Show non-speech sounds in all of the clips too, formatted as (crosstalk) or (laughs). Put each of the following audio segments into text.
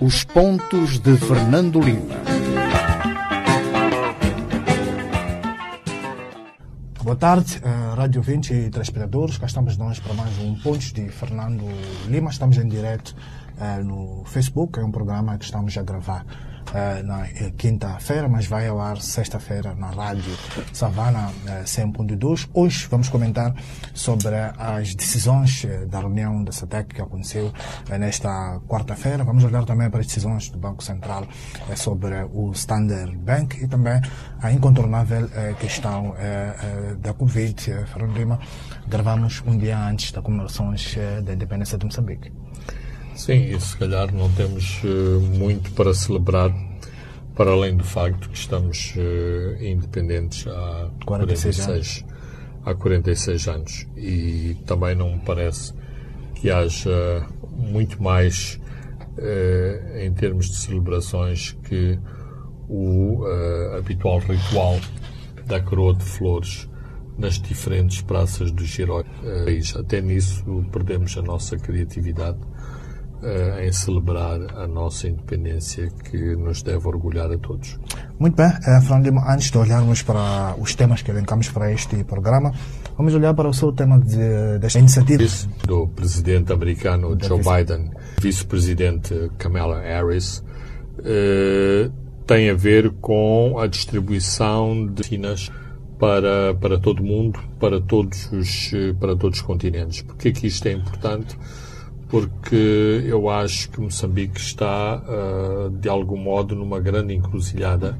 Os pontos de Fernando Lima. Boa tarde, uh, Rádio 20 e telespectadores. Cá estamos nós para mais um Pontos de Fernando Lima. Estamos em direto uh, no Facebook. É um programa que estamos a gravar uh, na quinta-feira, mas vai ao ar sexta-feira na Rádio Savana uh, 100.2. Hoje vamos comentar sobre as decisões da reunião da SATEC que aconteceu nesta quarta-feira. Vamos olhar também para as decisões do Banco Central sobre o Standard Bank e também a incontornável questão da Covid. Fernando Lima, gravamos um dia antes das comemorações da independência de Moçambique. Sim, e se calhar não temos uh, muito para celebrar, para além do facto que estamos uh, independentes há 46, 46 há 46 anos. E também não me parece que haja muito mais uh, em termos de celebrações que o habitual ritual da coroa de flores nas diferentes praças do Girói. até nisso perdemos a nossa criatividade uh, em celebrar a nossa independência que nos deve orgulhar a todos. Muito bem, uh, Fernando antes de olharmos para os temas que elencamos para este programa, vamos olhar para o seu tema de, desta iniciativa. Do presidente americano Joe Biden, vice-presidente Kamala Harris, uh, tem a ver com a distribuição de vacinas para, para todo o mundo, para todos os, para todos os continentes. Porque que isto é importante? Porque eu acho que Moçambique está, uh, de algum modo, numa grande encruzilhada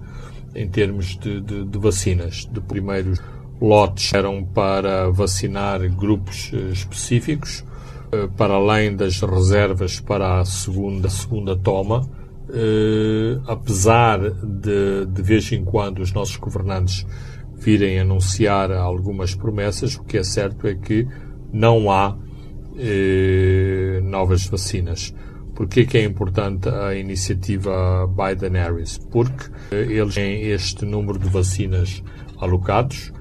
em termos de, de, de, vacinas. De primeiros lotes eram para vacinar grupos uh, específicos, uh, para além das reservas para a segunda, segunda toma. apesar de, de vez em quando, os nossos governantes virem anunciar algumas promessas, o que é certo é que não há eh, novas vacinas. Por que é importante a iniciativa Biden-Harris? Porque eh, eles têm este número de vacinas alocados,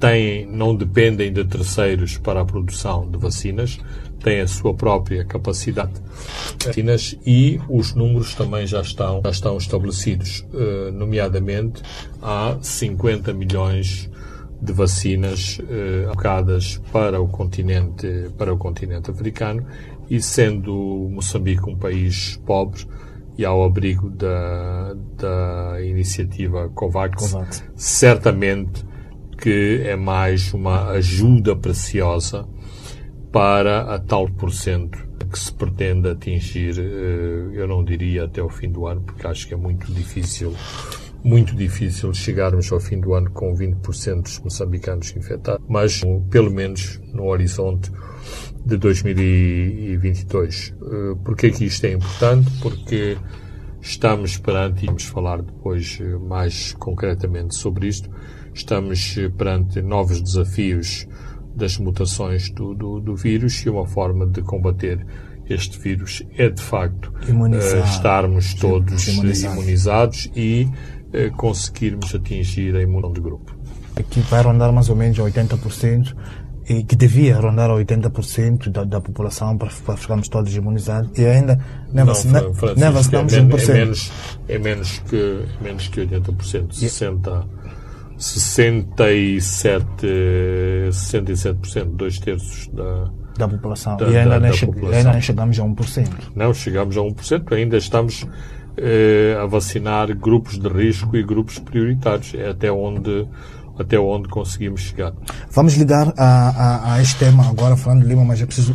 têm, não dependem de terceiros para a produção de vacinas, têm a sua própria capacidade de vacinas e os números também já estão, já estão estabelecidos, eh, nomeadamente há 50 milhões de vacinas eh, alocadas para o continente para o continente africano e sendo Moçambique um país pobre e ao abrigo da, da iniciativa COVAX, COVAX, certamente que é mais uma ajuda preciosa para a tal porcento que se pretende atingir, eh, eu não diria até o fim do ano, porque acho que é muito difícil muito difícil chegarmos ao fim do ano com 20% dos moçambicanos infectados, mas pelo menos no horizonte de 2022. Eh, Porquê que isto é importante? Porque estamos perante, e vamos falar depois eh, mais concretamente sobre isto, estamos eh, perante novos desafios das mutações do, do, do vírus e uma forma de combater este vírus é de facto uh, estarmos todos imunizados e eh, conseguirmos atingir a imunidade de grupo. Aqui vai rondar mais ou menos 80% e que devia rondar 80% da, da população para, para, ficarmos todos imunizados e ainda nem, vacina, nem vacinamos é, 1%. É menos, é menos, que, menos que 80%, 60%. 67, 67%, dois terços da, da população. Da, e ainda, da, nem, da população. ainda nem chegamos a 1%. Não, chegamos a 1%, ainda estamos eh, a vacinar grupos de risco e grupos prioritários. É até onde até onde conseguimos chegar. Vamos ligar a, a, a este tema agora, falando Lima, mas é preciso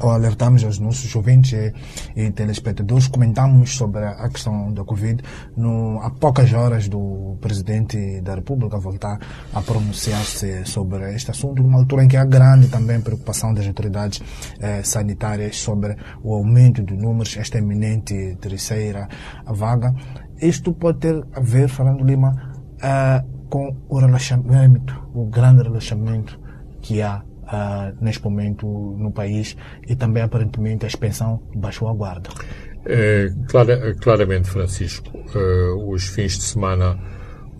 alertarmos aos nossos ouvintes e, e, telespectadores. Comentamos sobre a questão da Covid no, há poucas horas do Presidente da República voltar a pronunciar-se sobre este assunto, numa altura em que há grande também preocupação das autoridades eh, sanitárias sobre o aumento de números, esta eminente terceira vaga. Isto pode ter a ver, Fernando Lima, uh, com o relaxamento, o grande relaxamento que há uh, neste momento no país e também aparentemente a expansão baixou a guarda. É, clara, claramente, Francisco, uh, os fins de semana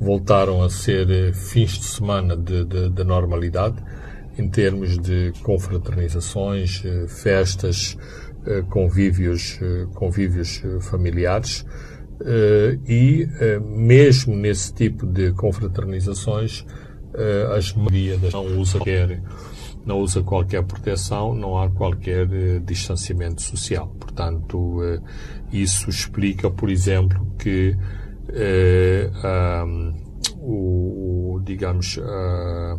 voltaram a ser fins de semana de, de, de normalidade em termos de confraternizações, festas, convívios, convívios familiares. E mesmo nesse tipo de confraternizações, as maioria não usa qualquer, não usa qualquer proteção, não há qualquer distanciamento social. Portanto, isso explica, por exemplo, que um, o, digamos, a,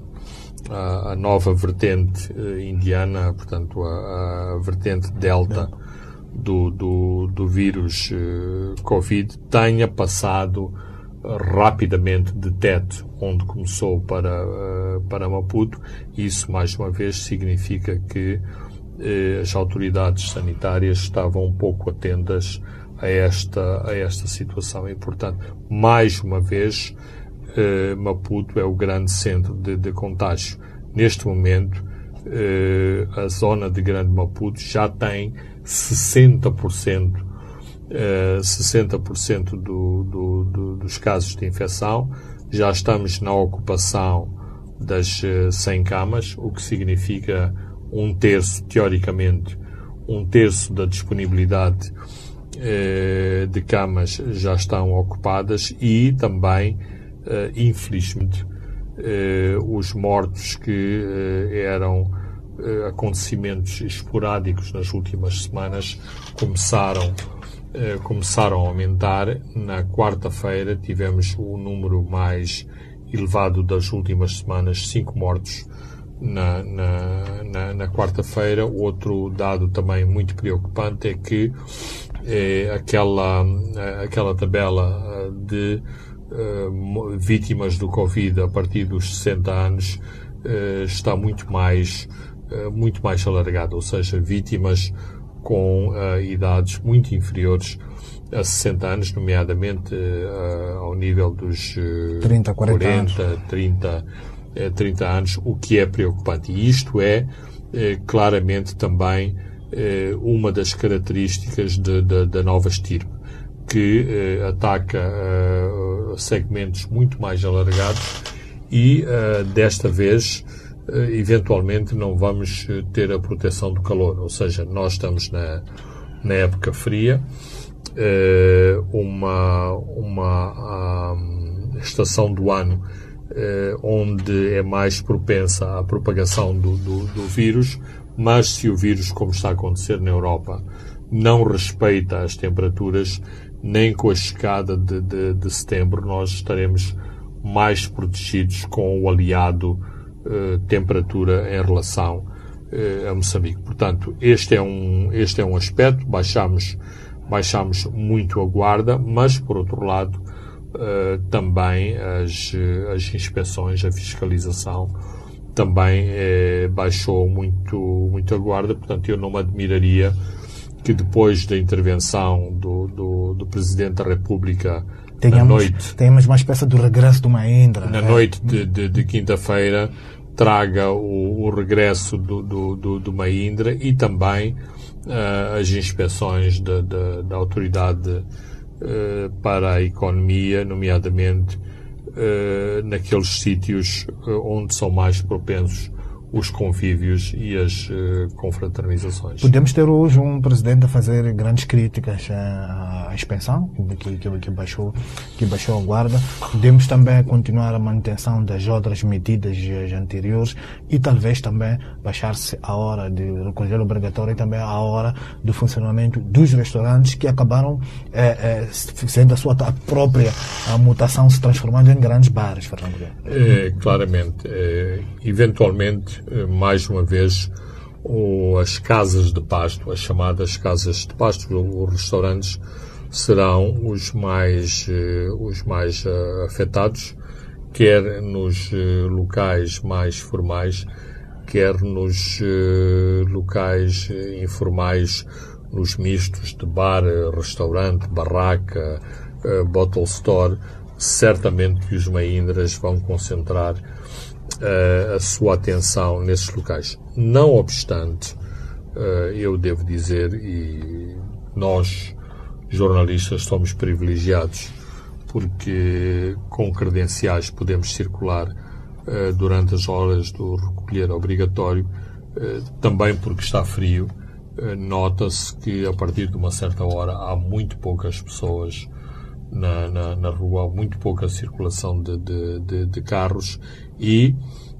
a, nova vertente indiana, portanto, a, a vertente delta do, do, do vírus uh, Covid, tenha passado rapidamente de teto onde começou para, uh, para Maputo. Isso, mais uma vez, significa que as autoridades sanitárias estavam um pouco atentas a esta, a esta situação. E, portanto, mais uma vez, eh, Maputo é o grande centro de, de contágio. Neste momento, eh, a zona de Grande Maputo já tem 60%, eh, 60% do, do, do, dos casos de infecção. Já estamos na ocupação das 100 eh, camas, o que significa um terço, teoricamente, um terço da disponibilidade eh, de camas já estão ocupadas e também, infelizmente, os mortos que eram acontecimentos esporádicos nas últimas semanas começaram começaram a aumentar. Na quarta-feira tivemos o número mais elevado das últimas semanas, cinco mortos na, na, na, na quarta-feira. Outro dado também muito preocupante é que é aquela, aquela tabela eh, de vítimas do Covid a partir dos 60 anos está muito mais, muito mais alargada, ou seja, vítimas com idades muito inferiores a 60 anos, nomeadamente ao nível dos 30, 40 40, anos. 30, 30 anos, o que é preocupante. E isto é claramente também eh, uma das características de, de, da nova estirpe, que eh, ataca eh, segmentos muito mais alargados e, desta vez, eventualmente não vamos ter a proteção do calor, ou seja, nós estamos na, na época fria, uma, uma estação do ano onde é mais propensa à propagação do, do, do vírus, mas se o vírus, como está a acontecer na Europa, não respeita as temperaturas, nem com a chegada de, de, de setembro nós estaremos mais protegidos com o aliado eh, temperatura em relação eh, a Moçambique. Portanto, este é um, este é um aspecto, baixamos, baixamos muito a guarda, mas, por outro lado, eh, também as, as inspeções, a fiscalização também eh, baixou muito, muito a guarda, portanto eu não me admiraria que depois da intervenção do, do, do Presidente da República tenhamos, na noite... Tenhamos uma espécie do regresso do Maindra. Na é? noite de, de, de quinta-feira traga o, o regresso do, do, do, do Maindra e também uh, as inspeções da, da, da autoridade uh, para a economia, nomeadamente uh, naqueles sítios onde são mais propensos os convívios e as uh, confraternizações. Podemos ter hoje um presidente a fazer grandes críticas à, à expansão, que, que, que, baixou, que baixou a guarda. Podemos também continuar a manutenção das outras medidas anteriores e talvez também baixar-se a hora de recolher obrigatório e também a hora do funcionamento dos restaurantes que acabaram é, é, sendo a sua própria a mutação se transformando em grandes bares, Fernando. É, claramente. eventualmente eh, mais uma vez, as casas de pasto, as chamadas casas de pasto, os restaurantes, serão os mais, eh, os mais eh, afetados, quer nos locais mais formais, quer nos locais informais, nos mistos de bar, restaurante, barraca, bottle store, certamente que os maindras vão concentrar uh, a sua atenção nesses locais. Não obstante, uh, eu devo dizer, e nós, jornalistas, somos privilegiados porque com credenciais podemos circular uh, durante as horas do recolher obrigatório, também porque está frio nota-se que a partir de uma certa hora há muito poucas pessoas na, na, na rua, há muito pouca circulação de, de, de, de carros e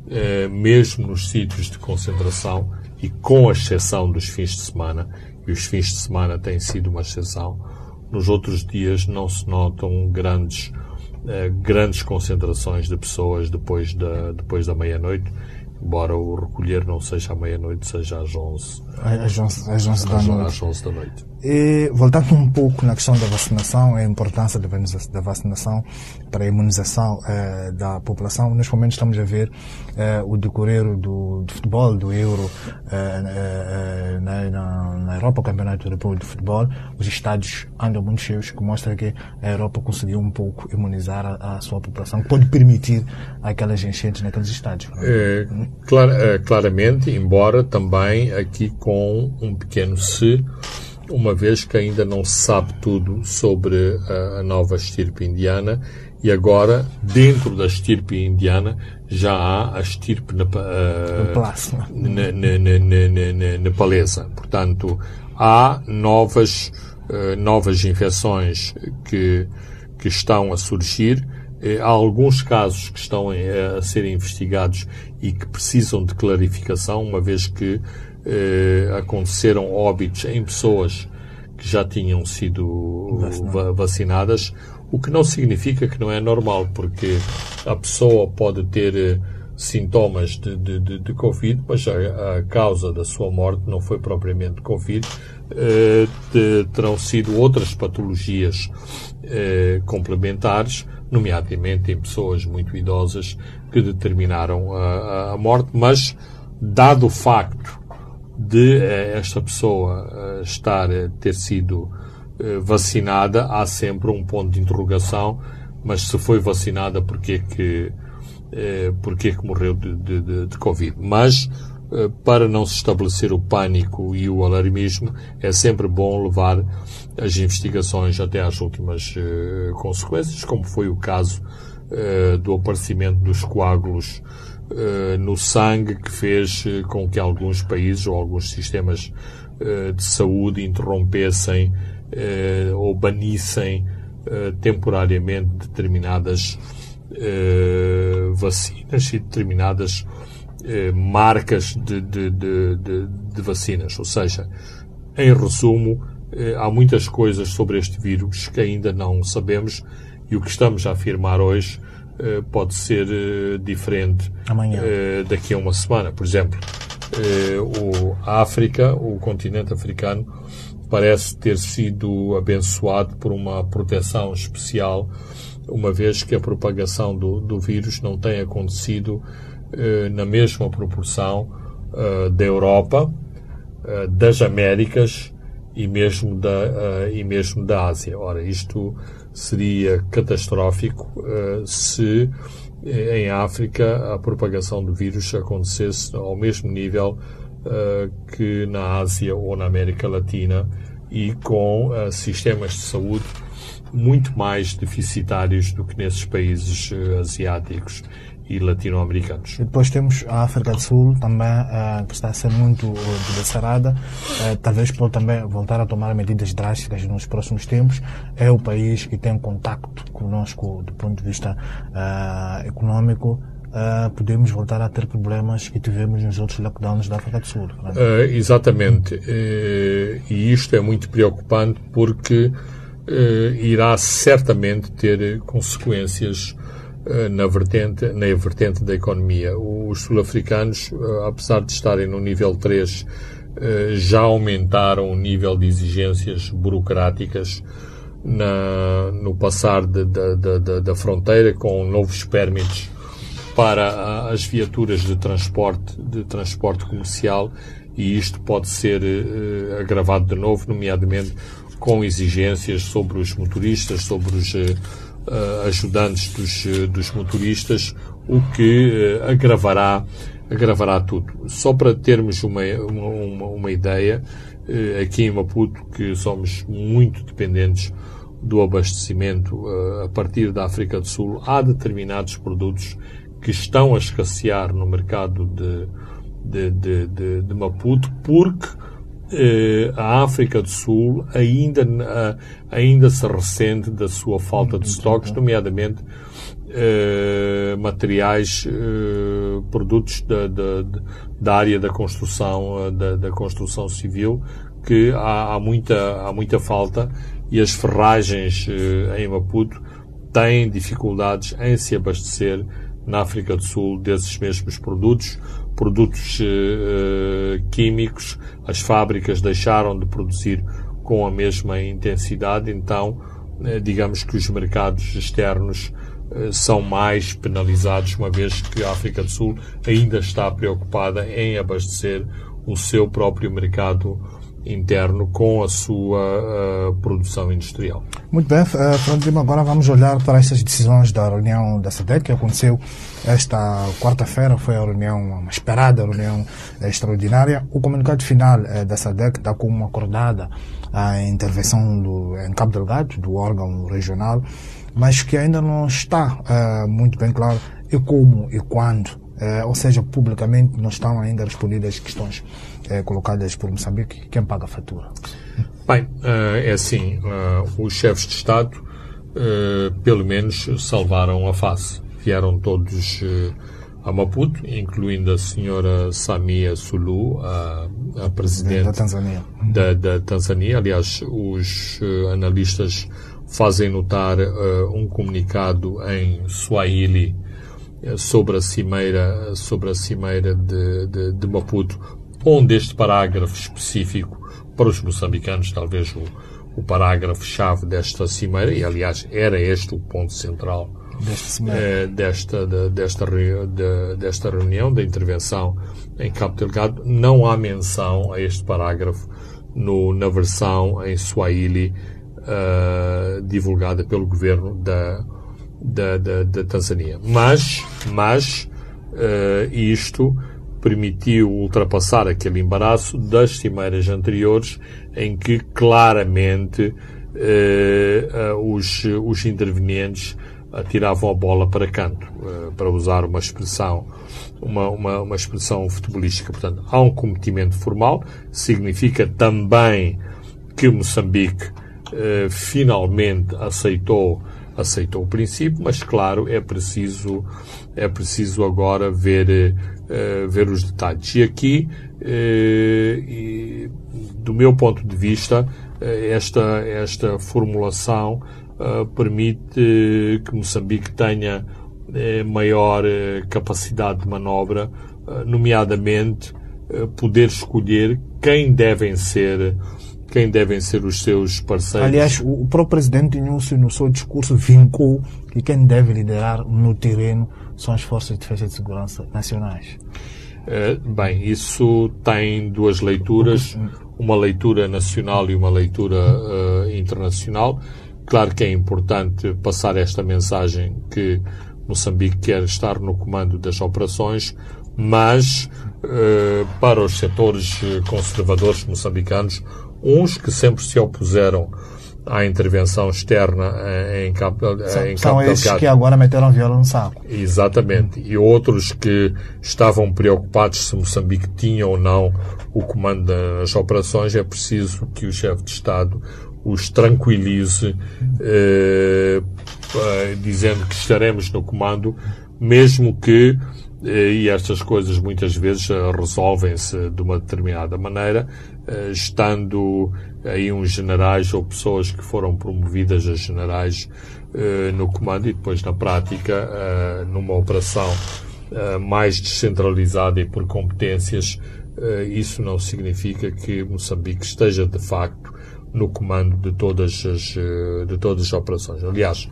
eh, mesmo nos sítios de concentração e com exceção dos fins de semana, e os fins de semana têm sido uma exceção, nos outros dias não se notam grandes, eh, grandes concentrações de pessoas depois da, depois da meia-noite embora o recolher não seja à meia-noite, seja às 11, às 11, às 11 da noite. Às 11 da noite. E, voltando um pouco na questão da vacinação, a importância da vacinação para a imunização eh, da população, neste momento estamos a ver eh, o decorrer do, do, futebol, do Euro eh, eh na, na, Europa, o Campeonato Europeu de Futebol, os estádios andam muito cheios, que mostra que a Europa conseguiu um pouco imunizar a, a sua população, que pode permitir aquelas enchentes naqueles estádios. É, clar, é, claramente, embora também aqui com um pequeno se, uma vez que ainda não se sabe tudo sobre a, a nova estirpe indiana e agora, dentro da estirpe indiana, já há a estirpe nepalesa. Portanto, há novas, uh, novas infecções que, que estão a surgir. Eh, há alguns casos que estão a ser investigados e que precisam de clarificação, uma vez que eh, aconteceram óbitos em pessoas que já tinham sido Vacinado. vacinadas, o que não significa que não é normal, porque a pessoa pode ter eh, sintomas de, de, de, de Covid, mas a, a, causa da sua morte não foi propriamente Covid, eh, de, terão sido outras patologias eh, complementares, nomeadamente em pessoas muito idosas que determinaram a, a morte, mas dado o facto de eh, esta pessoa eh, estar, eh, ter sido vacinada, há sempre um ponto de interrogação, mas se foi vacinada, porquê que, porquê que morreu de, de, de Covid? Mas, para não se estabelecer o pânico e o alarmismo, é sempre bom levar as investigações até às últimas consequências, como foi o caso do aparecimento dos coágulos no sangue que fez uh, com que alguns países ou alguns sistemas uh, de saúde interrompessem ou banissem temporariamente determinadas vacinas e determinadas marcas de, de, de, de, vacinas. Ou seja, em resumo, há muitas coisas sobre este vírus que ainda não sabemos e o que estamos a afirmar hoje eh, pode ser eh, diferente Amanhã. Eh, daqui a uma semana. Por exemplo, o, a África, o continente africano, parece ter sido abençoado por uma proteção especial, uma vez que a propagação do, do vírus não tem acontecido na mesma proporção da Europa, das Américas e mesmo da, e mesmo da Ásia. Ora, isto seria catastrófico uh, se eh, em África a propagação do vírus acontecesse ao mesmo nível uh, que na Ásia ou na América Latina e com uh, sistemas de saúde muito mais deficitários do que nesses países asiáticos e latino-americanos. Depois temos a África do Sul também, uh, que está a ser muito uh, uh, talvez por também voltar a tomar medidas drásticas nos próximos tempos. É o país que tem contacto conosco do ponto de vista uh, econômico. Uh, podemos voltar a ter problemas que tivemos nos outros lockdowns da África do Sul. Uh, exatamente. e isto é muito preocupante porque irá certamente ter consequências eh, na vertente, na vertente da economia. Os sul-africanos, eh, apesar de estarem no nível 3, eh, já aumentaram o nível de exigências burocráticas na, no passar de, de, de, da fronteira com novos permits para as viaturas de transporte, de transporte comercial e isto pode ser uh, agravado de novo, nomeadamente com exigências sobre os motoristas, sobre os uh, ajudantes dos, uh, dos motoristas, o que uh, agravará, agravará tudo. Só para termos uma, uma, uma ideia, aqui em Maputo, que somos muito dependentes do abastecimento a partir da África do Sul, há determinados produtos que estão a escassear no mercado de, de, de, de, de Maputo porque eh, a África do Sul ainda, ainda se ressente da sua falta de estoques, nomeadamente eh, materiais, eh, produtos da, da, da, área da construção, da, da construção civil, que há, há, muita, há muita falta e as ferragens em Maputo têm dificuldades em se abastecer na África do Sul desses mesmos produtos, produtos uh, químicos, as fábricas deixaram de produzir com a mesma intensidade, então uh, digamos que os mercados externos são mais penalizados, uma vez que a África do Sul ainda está preocupada em abastecer o seu próprio mercado interno com a sua uh, produção industrial. Muito bem, uh, Fernando Lima, agora vamos olhar para estas decisões da reunião da SADEC que aconteceu esta quarta-feira, foi a reunião, uma esperada reunião extraordinária. O comunicado final uh, da SADEC dá como acordada a intervenção do, em Cabo Delgado, do órgão regional, mas que ainda não está muito bem claro e como e quando, ou seja, publicamente não estão ainda respondidas as questões é, colocadas por Moçambique, quem paga a fatura? Bem, é assim, os chefes de Estado, pelo menos, salvaram a face. Vieram todos a Maputo, incluindo a senhora Samia Sulu, a, a presidente da Tanzânia. Da, da Tanzânia. Aliás, os analistas fazem notar um comunicado em Swahili sobre a cimeira, sobre a cimeira de, de, de Maputo, onde este parágrafo específico para os moçambicanos, talvez o, o parágrafo-chave desta cimeira, e aliás era este o ponto central eh, desta, de, desta, de, desta reunião, da intervenção em Cabo Delgado, não há menção a este parágrafo no, na versão em Swahili uh, divulgada pelo governo da, da, da, da Tanzânia. Mas, mas uh, isto permitiu ultrapassar aquele embaraço das cimeiras anteriores, em que claramente eh, os, os intervenientes atiravam a bola para canto, eh, para usar uma expressão, uma, uma, uma expressão futebolística. Portanto, há um cometimento formal, significa também que Moçambique eh, finalmente aceitou aceitou o princípio, mas claro, é preciso, é preciso agora ver, uh, ver os detalhes. E aqui, do meu ponto de vista, esta, esta formulação permite que Moçambique tenha maior capacidade de manobra, nomeadamente poder escolher quem devem ser quem devem ser os seus parceiros. Aliás, o próprio presidente Inúcio, no seu discurso, vincou que quem deve liderar no terreno são as forças de defesa e de segurança nacionais. Bem, isso tem duas leituras, uma leitura nacional e uma leitura uh, internacional. Claro que é importante passar esta mensagem que Moçambique quer estar no comando das operações, mas uh, para os setores conservadores moçambicanos uns que sempre se opuseram à intervenção externa em Cabo, são, em Cabo são esses que agora meteram viola no saco. Exatamente. E outros que estavam preocupados se Moçambique tinha ou não o comando das operações. É preciso que o chefe de Estado os tranquilize, eh, eh, dizendo que estaremos no comando, mesmo que eh, e estas coisas muitas vezes eh, resolvem-se de uma determinada maneira, eh, estando aí uns generais ou pessoas que foram promovidas a generais no comando e depois na prática, numa operação mais descentralizada e por competências, isso não significa que Moçambique esteja de facto no comando de todas as, de todas as operações. Aliás,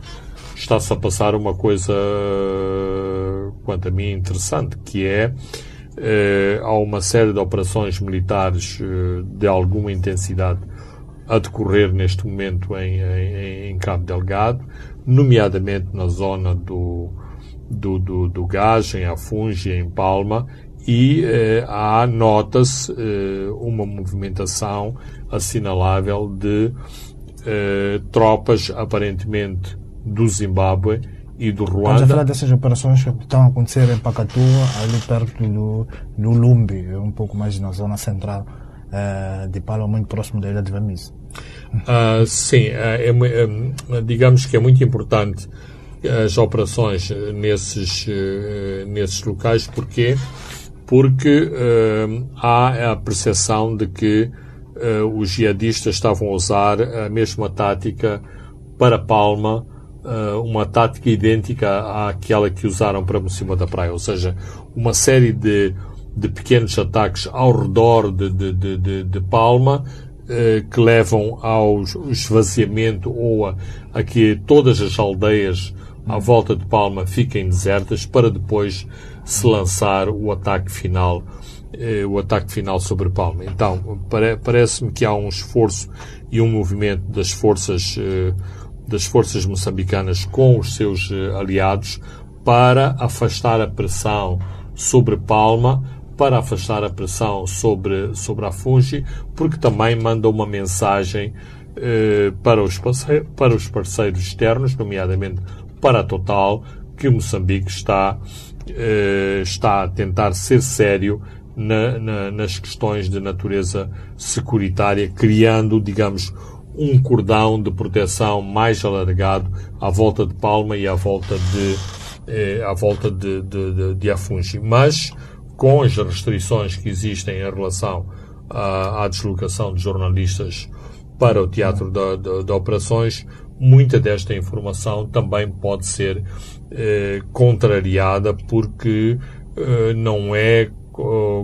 está-se a passar uma coisa, quanto a mim, interessante, que é eh, há uma série de operações militares eh, de alguma intensidade a decorrer neste momento em, em, em Cabo Delgado, nomeadamente na zona do, do, do, do gás, em Afungi, em Palma, e eh, há, nota-se, eh, uma movimentação assinalável de eh, tropas aparentemente do Zimbábue e do Ruanda. Estamos a falar dessas operações que estão a acontecer em Pacatua, ali perto do, do Lumbi, um pouco mais na zona central uh, de Palma, muito próximo da ilha de Vamiz. Uh, sim, é, é, digamos que é muito importante as operações nesses, nesses locais. Porquê? Porque há a percepção de que os jihadistas estavam a usar a mesma tática para Palma uh, uma tática idêntica àquela que usaram para cima da praia, ou seja, uma série de, de pequenos ataques ao redor de, de, de, de Palma uh, que levam ao esvaziamento ou a, a que todas as aldeias à volta de Palma fiquem desertas para depois se lançar o ataque final uh, o ataque final sobre Palma. Então, parece-me que há um esforço e um movimento das forças das forças moçambicanas com os seus eh, aliados para afastar a pressão sobre Palma, para afastar a pressão sobre, sobre a Fungi, porque também manda uma mensagem eh, para, os parceiros, para os parceiros externos, nomeadamente para a Total, que Moçambique está, eh, está a tentar ser sério na, na, nas questões de natureza securitária, criando, digamos, um cordão de proteção mais alargado à volta de Palma e à volta de, eh, à volta de, de, de, de Afungi. Mas, com as restrições que existem em relação à, à deslocação de jornalistas para o teatro de, de, de, operações, muita desta informação também pode ser eh, contrariada porque eh, não é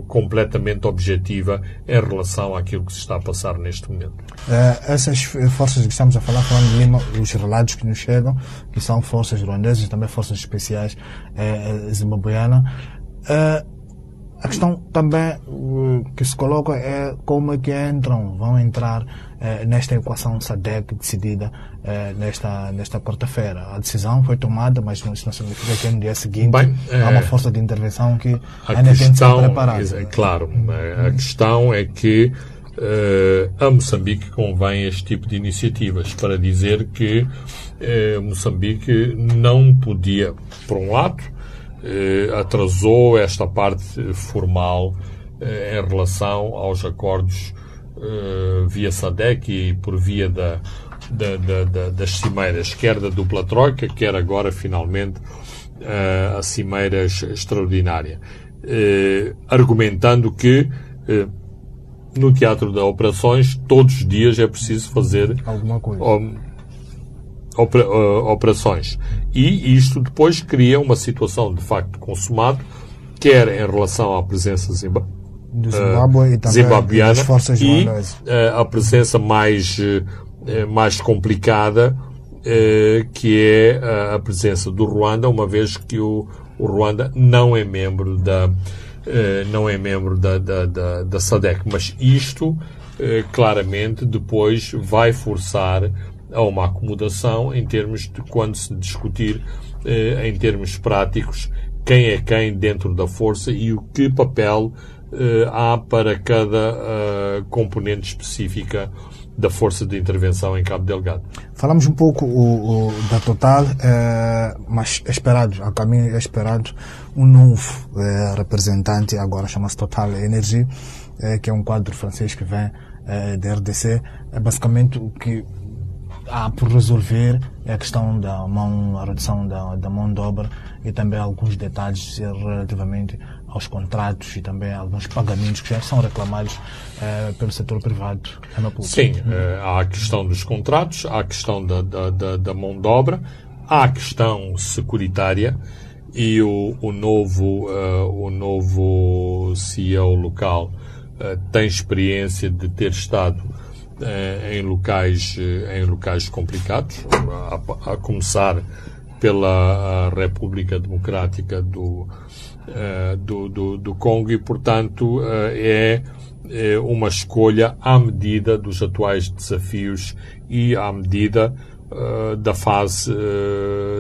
completamente objetiva em relação àquilo que se está a passar neste momento. Uh, essas forças que estamos a falar, falando de Lima, os relatos que nos chegam, que são forças ruandesas, também forças especiais uh, zimbabueanas, uh, a questão também que se coloca é como é que entram, vão entrar eh, nesta equação SADEC decidida eh, nesta, nesta quarta-feira. A decisão foi tomada, mas isso não significa que no dia seguinte Bem, há uma força de intervenção que ainda tem de ser preparada. Claro, a questão é que Uh, a Moçambique convém este tipo de iniciativas para dizer que uh, Moçambique não podia, por um lado, atrasou esta parte formal em relação aos acordos via SADEC e por via da, da, da, da, das cimeiras, quer da dupla troika, quer agora, finalmente, a cimeira extraordinária, argumentando que no teatro de operações, todos os dias é preciso fazer alguma coisa. Opera, operações. E isto depois cria uma situação de facto consumado, quer em relação à presença zimba, do Zimbábue uh, e zimbabuiana e uh, a presença mais, uh, mais complicada, que é a presença do Ruanda, uma vez que o, o Ruanda não é membro da, eh, não é membro da, da, da, da SADEC. Mas isto, eh, claramente, depois vai forçar a uma acomodação em termos de quando se discutir eh, em termos práticos quem é quem dentro da força e o que papel há para cada componente específica da Força de Intervenção em Cabo Delgado. Falamos um pouco o, o, da Total, eh, mas é esperado, a caminho é esperado um novo eh, representante, agora chama-se Total Energy, eh, que é um quadro francês que vem da RDC. É basicamente o que há por resolver a questão da mão, a redução da, da mão de obra e também alguns detalhes relativamente aos contratos e também alguns pagamentos que já são reclamados uh, pelo setor privado. Sim, uh, há a questão dos contratos, há a questão da, da, da, mão de obra, há a questão securitária e o, o novo, uh, o novo CEO local tem experiência de ter estado em locais, em locais complicados, a, a começar pela República Democrática do, uh, do, do, do, Congo e, portanto, é, uma escolha à medida dos atuais desafios e à medida da, fase,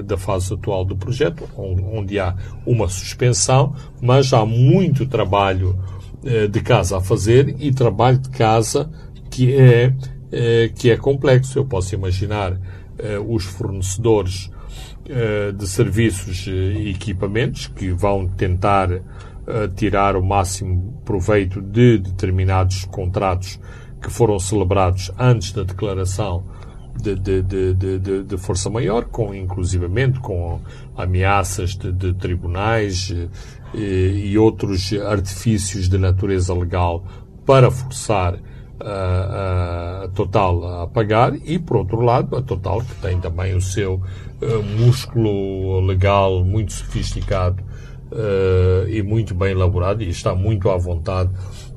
da fase atual do projeto, onde há uma suspensão, mas há muito trabalho de casa a fazer e trabalho de casa que é, que é complexo. Eu posso imaginar os fornecedores eh, de serviços e equipamentos que vão tentar tirar o máximo proveito de determinados contratos que foram celebrados antes da declaração de, de, de, de, força maior, com inclusivamente com ameaças de, tribunais e, eh, e, outros artifícios de natureza legal para forçar a, Total a pagar e, por outro lado, a Total, que tem também o seu uh, músculo legal muito sofisticado uh, e muito bem elaborado e está muito à vontade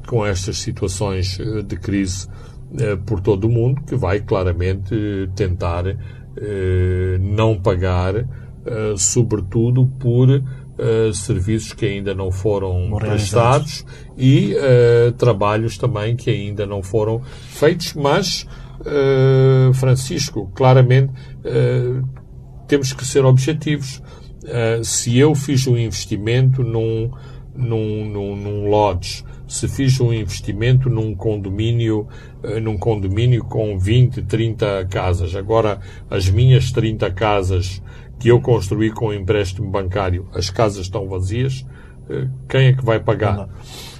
com estas situações de crise uh, por todo o mundo, que vai claramente tentar não pagar, sobretudo por uh, serviços que ainda não foram prestados e uh, trabalhos também que ainda não foram feitos, mas, uh, Francisco, claramente temos que ser objetivos. se eu fiz um investimento num, num, num, num lodge, se fiz um investimento num condomínio, num condomínio com 20, 30 casas. Agora, as minhas 30 casas que eu construí com o empréstimo bancário, as casas estão vazias, eh, quem é que vai pagar?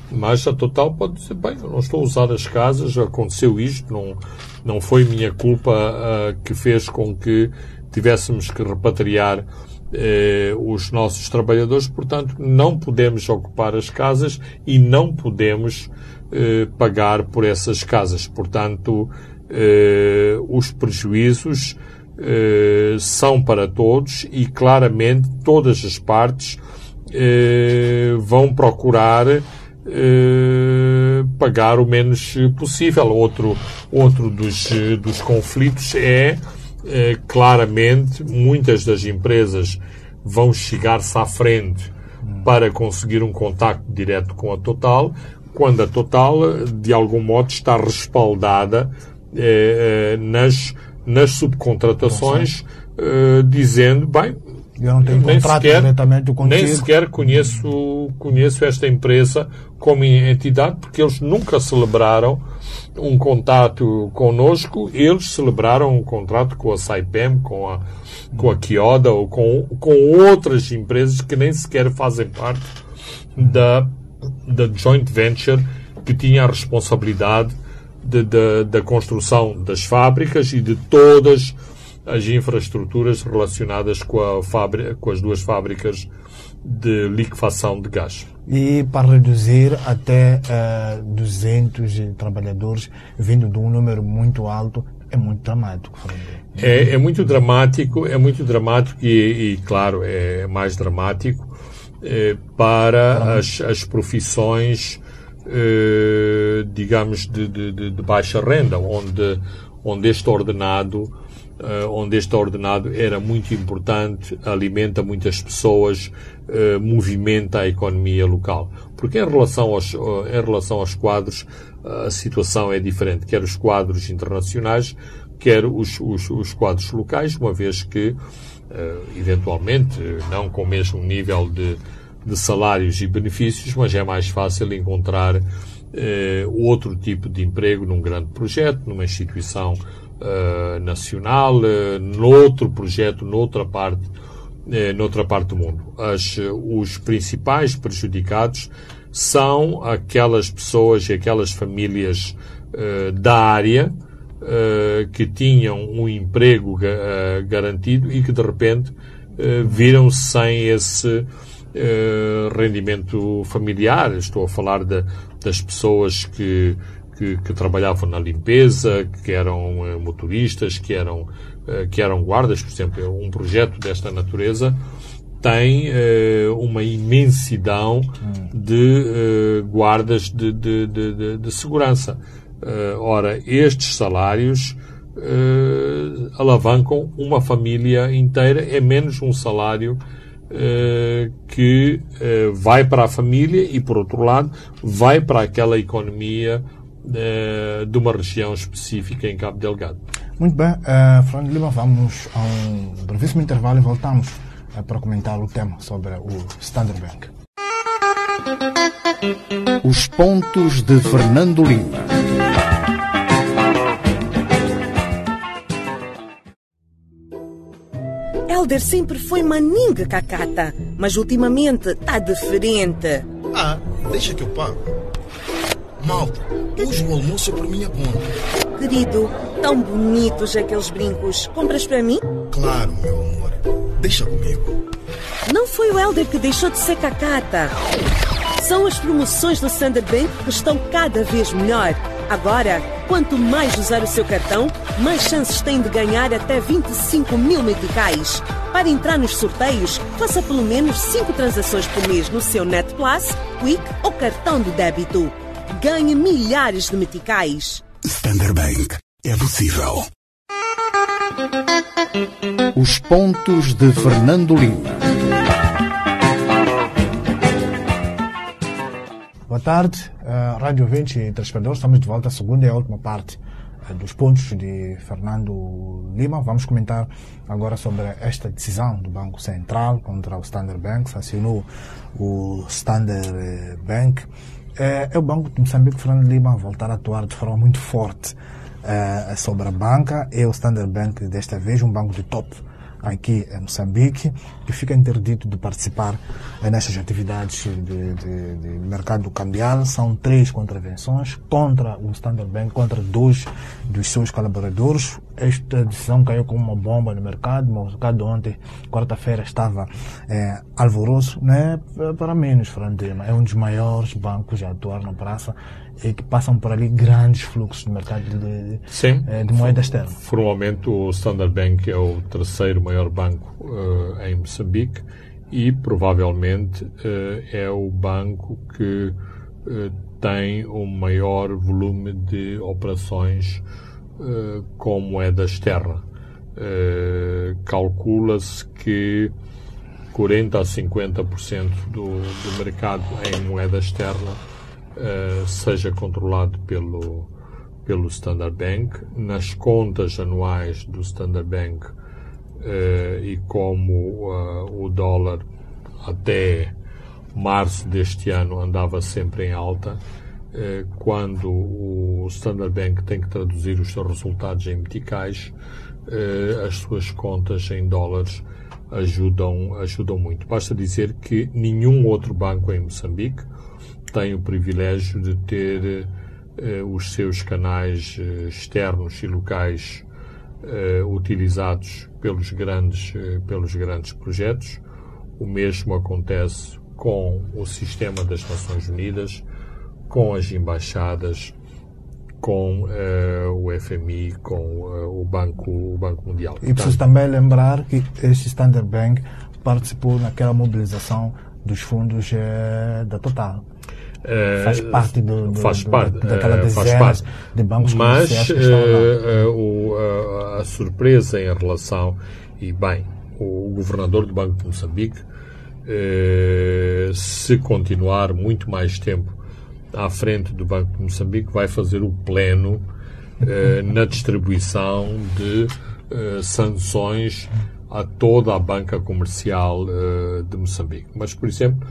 Mas a Total pode dizer, bem, eu não estou a usar as casas, aconteceu isto, não, não foi minha culpa uh, que fez com que tivéssemos que repatriar uh, os nossos trabalhadores, portanto, não podemos ocupar as casas e não podemos pagar por essas casas. Portanto, os prejuízos eh, são para todos e claramente todas as partes eh, vão procurar eh, pagar o menos possível. Outro, outro dos, dos conflitos é claramente muitas das empresas vão chegar-se à frente para conseguir um contacto direto com a Total, quando a Total, de algum modo, está respaldada nas nas subcontratações, uh, dizendo, bem, eu não tenho nem contrato sequer, diretamente contigo. Nem sequer conheço, conheço esta empresa como entidade, porque eles nunca celebraram um contato conosco, eles celebraram um contrato com a Saipem, com a, com a Kyoda ou com, com outras empresas que nem sequer fazem parte da, da joint venture que tinha a responsabilidade de, de, da construção das fábricas e de todas as infraestruturas relacionadas com, fábrica, com as duas fábricas de liquefação de gás. E para reduzir até uh, eh, 200 trabalhadores, vindo de um número muito alto, é muito dramático. É, é muito dramático, é muito dramático e, e claro, é mais dramático é, para as, as profissões eh, digamos, de, de, de, baixa renda, onde, onde este ordenado Uh, onde este ordenado era muito importante, alimenta muitas pessoas, uh, movimenta a economia local. Porque em relação aos, uh, em relação aos quadros, a situação é diferente, quer os quadros internacionais, quer os, os, os quadros locais, uma vez que, eventualmente, não com o mesmo nível de, de salários e benefícios, mas é mais fácil encontrar eh, outro tipo de emprego num grande projeto, numa instituição eh, nacional, eh, noutro projeto, noutra parte, eh, noutra parte do mundo. As, os principais prejudicados são aquelas pessoas e aquelas famílias da área que tinham um emprego garantido e que de repente viram-se sem esse rendimento familiar. Estou a falar de, das pessoas que, que, que, trabalhavam na limpeza, que eram uh, motoristas, que eram, uh, que eram guardas. Por exemplo, um projeto desta natureza tem uma imensidão de guardas de, de, de, de segurança. ora, estes salários alavancam uma família inteira, é menos um salário eh, que eh, vai para a família e, por outro lado, vai para aquela economia eh, de uma região específica em Cabo Delgado. Muito bem, uh, Fernando Lima, vamos a um brevíssimo intervalo e voltamos uh, para comentar o tema sobre o Standard Bank. Os pontos de Fernando Lima. Helder sempre foi maninga cacata, mas ultimamente tá diferente. Ah, deixa que eu pago. Malta, hoje o almoço é por minha conta. Querido, tão bonitos aqueles brincos. Compras para mim? Claro, meu amor. Deixa comigo. Não foi o Helder que deixou de ser cacata. São as promoções do Standard Bank que estão cada vez melhor. Agora, quanto mais usar o seu cartão, mais chances tem de ganhar até 25 mil meticais. Para entrar nos sorteios, faça pelo menos 5 transações por mês no seu Net Plus, Quick ou cartão de débito. Ganhe milhares de meticais. Standard Bank. É possível. Os pontos de Fernando Lima. Boa tarde, uh, Rádio 20 e Transpedor. Estamos de volta à segunda e a última parte uh, dos pontos de Fernando Lima. Vamos comentar agora sobre esta decisão do Banco Central contra o Standard Bank. Assinou o Standard Bank. É, é o Banco de Moçambique, Fernando Lima, voltar a atuar de forma muito forte uh, sobre a banca. É o Standard Bank, desta vez, um banco de top aqui em Moçambique, que fica interdito de participar nestas atividades de, de, de, mercado cambial. São três contravenções contra o Standard Bank, contra dois dos seus colaboradores. Esta decisão caiu como uma bomba no mercado. O mercado ontem, quarta-feira, estava é, alvoroço, né? para menos, Frantema. É um dos maiores bancos a atuar na praça que passam por ali grandes fluxos de mercado de, Sim, de, de moeda externa. Formalmente, o Standard Bank é o terceiro maior banco uh, em Moçambique e provavelmente uh, é o banco que uh, tem o maior volume de operações com moeda externa. Calcula-se que 40 a 50% do, do mercado em moeda externa Uh, seja controlado pelo, pelo Standard Bank. Nas contas anuais do Standard Bank, uh, e como uh, o dólar até março deste ano andava sempre em alta, quando o Standard Bank tem que traduzir os seus resultados em meticais, as suas contas em dólares ajudam, ajudam muito. Basta dizer que nenhum outro banco em Moçambique tem o privilégio de ter uh, os seus canais uh, externos e locais uh, utilizados pelos grandes, pelos grandes projetos. O mesmo acontece com o sistema das Nações Unidas, com as embaixadas, com o FMI, com o, Banco, o Banco Mundial. E preciso também lembrar que este Standard Bank participou naquela mobilização dos fundos da Total. Uh, faz parte do, do, faz parte, do, daquela uh, faz parte. de bancos Mas uh, o, a surpresa em relação, e bem, o governador do Banco de Moçambique, se continuar muito mais tempo à frente do Banco de Moçambique, vai fazer o pleno (laughs) na distribuição de sanções a toda a banca comercial de Moçambique. Mas, por exemplo,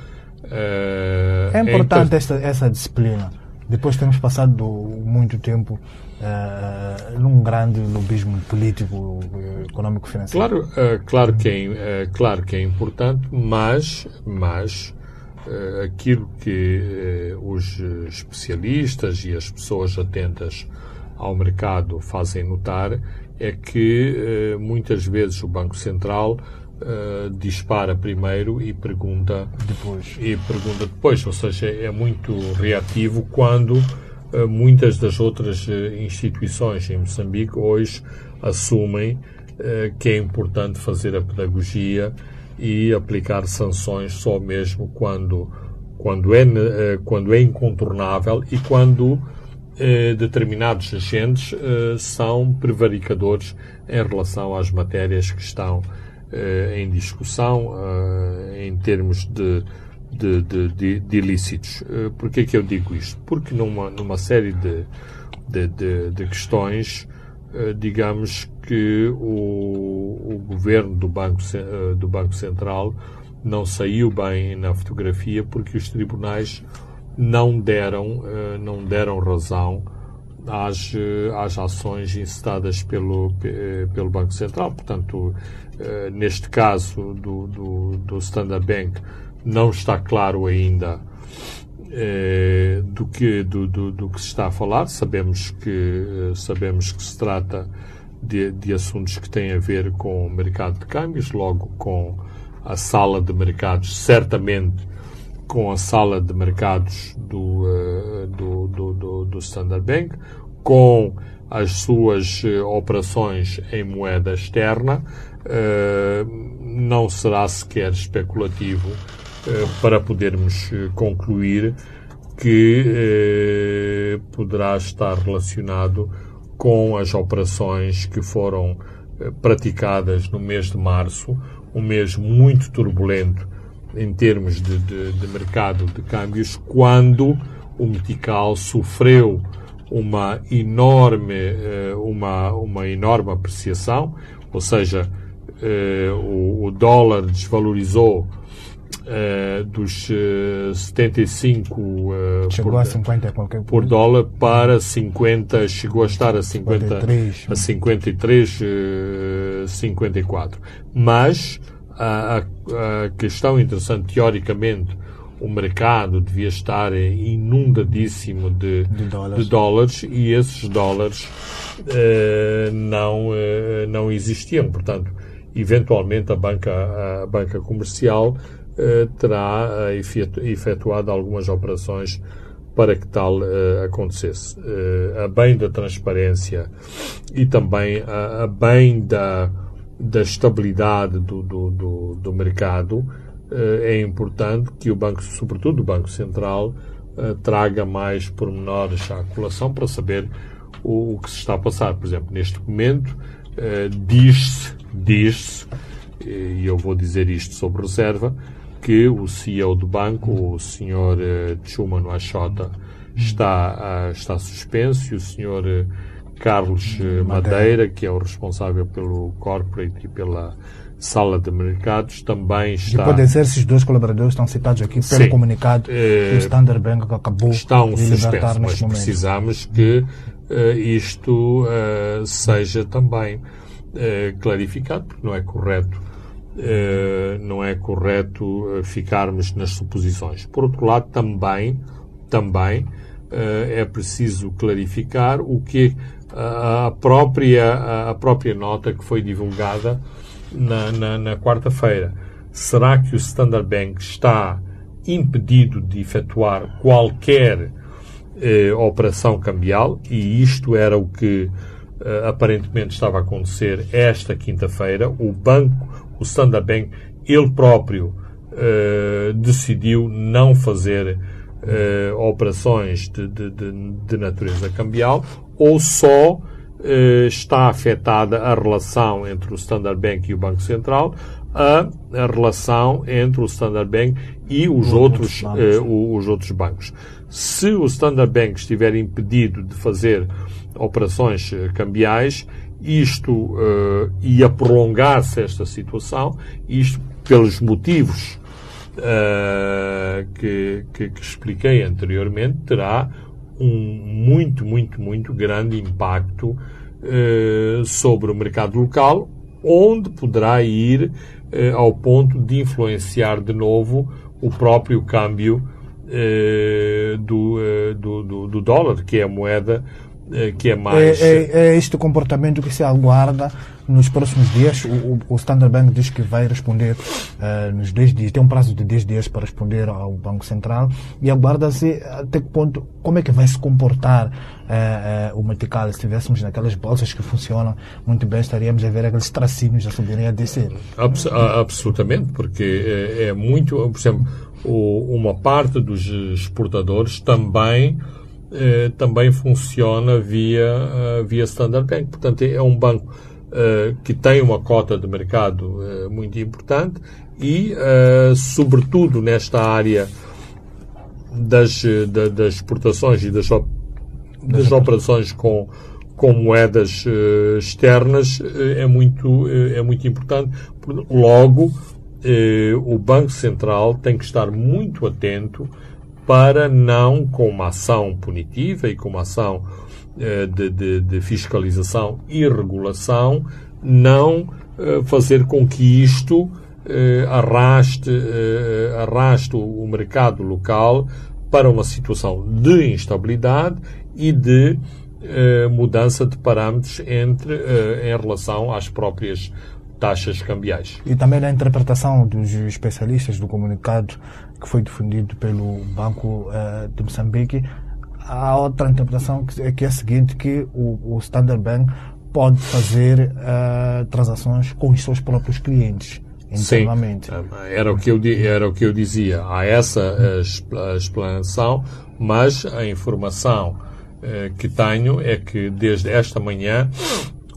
é, é importante é essa, essa disciplina. Depois temos passado muito tempo uh, num grande lobismo político, econômico, financeiro. Claro, uh, claro, que é, uh, claro que é importante, mas, mas aquilo que os especialistas e as pessoas atentas ao mercado fazem notar é que muitas vezes o Banco Central uh, dispara primeiro e pergunta depois. E pergunta depois, ou seja, é muito reativo quando uh, muitas das outras uh, instituições em Moçambique hoje assumem que é importante fazer a pedagogia e aplicar sanções só mesmo quando quando é quando é incontornável e quando determinados agentes são prevaricadores em relação às matérias que estão eh, em discussão eh, em termos de, de, de, de ilícitos. Eh, Por que é que eu digo isto? Porque numa, numa série de, de, de, questões, digamos que o, o governo do Banco, do Banco Central não saiu bem na fotografia porque os tribunais não deram, não deram razão às, às ações incitadas pelo, pelo Banco Central. Portanto, eh, neste caso do, do, do, Standard Bank, não está claro ainda eh, do, que, do, do, do, que se está a falar. Sabemos que, eh, sabemos que se trata de, de assuntos que têm a ver com o mercado de câmbios, logo com a sala de mercados, certamente com a sala de mercados do, do, do, do, Standard Bank, com as suas operações em moeda externa, não será sequer especulativo para podermos concluir que poderá estar relacionado com as operações que foram praticadas no mês de março, um mês muito turbulento em termos de, de, de mercado de câmbios quando o metical sofreu uma enorme, eh, uma, uma enorme apreciação, ou seja, eh, o, o dólar desvalorizou Uh, dos uh, 75 uh, chegou por, a 50 qualquer por dólar para 50 chegou a estar a 50 53. a 53 uh, 54 mas a, a, questão interessante, teoricamente, o mercado devia estar inundadíssimo de, de, dólares. de dólares. e esses dólares não, não existiam. Portanto, eventualmente a banca, a banca comercial uh, terá efetuado algumas operações para que tal acontecesse. a bem da transparência e também a, a bem da da estabilidade do, do, do, do mercado, eh, é importante que o Banco, sobretudo o Banco Central, eh, traga mais pormenores à colação para saber o, o que se está a passar. Por exemplo, neste momento, eh, diz-se, diz-se, e eu vou dizer isto sob reserva, que o CEO do banco, o Sr. Chuma Achota, está, está suspenso e o Sr. Carlos eh, Madeira, que é o responsável pelo corporate e pela sala de mercados, também está... E podem ser esses dois colaboradores estão citados aqui pelo Sim, comunicado eh, que o Standard Bank acabou estão de libertar mas momento. precisamos que isto uh, seja também uh, clarificado, porque não é correto não é correto ficarmos nas suposições. Por outro lado, também, também é preciso clarificar o que a própria, a própria nota que foi divulgada na, na, na quarta-feira. Será que o Standard Bank está impedido de efetuar qualquer eh, operação cambial? E isto era o que eh, aparentemente estava a acontecer esta quinta-feira. O banco, o Standard Bank, ele próprio eh, decidiu não fazer eh, operações de, de, de, de natureza cambial ou só está afetada a relação entre o Standard Bank e o Banco Central, a, a relação entre o Standard Bank e os outros, eh, os outros bancos. Se o Standard Bank estiver impedido de fazer operações eh, cambiais, isto uh, ia prolongar-se esta situação, isto pelos motivos uh, que, que, que expliquei anteriormente, terá um muito, muito, muito grande impacto eh, sobre o mercado local, onde poderá ir ao ponto de influenciar de novo o próprio câmbio do, do, do, do, dólar, que é a moeda que é mais. É, é, é, este comportamento que se aguarda nos próximos dias. O, o Standard Bank diz que vai responder uh, nos 10 dias, tem um prazo de 10 dias para responder ao Banco Central e aguarda-se até que ponto, como é que vai se comportar uh, uh, o Metical. Se estivéssemos naquelas bolsas que funcionam muito bem, estaríamos a ver aqueles tracinhos a subirem a descer. Abs absolutamente, porque é, é muito, por exemplo, o, uma parte dos exportadores também eh, também funciona via, uh, via Standard Bank. Portanto, é um banco uh, que tem uma cota de mercado muito importante e, sobretudo nesta área das, da, das exportações e das, das operações com, com moedas externas, é, muito, é muito importante. Logo, o Banco Central tem que estar muito atento para não, com uma ação punitiva e com uma ação eh, de, de, de, fiscalização e regulação, não eh, fazer com que isto eh, arraste, arraste o mercado local para uma situação de instabilidade e de mudança de parâmetros entre, em relação às próprias taxas cambiais. E também na interpretação dos especialistas do comunicado que foi difundido pelo Banco de Moçambique, há outra interpretação que é, que é a seguinte, que o, o Standard Bank pode fazer uh, transações com os seus próprios clientes. Sim, era o, que eu, era o que eu dizia. Há essa explanação, mas a informação uh, que tenho é que desde esta manhã,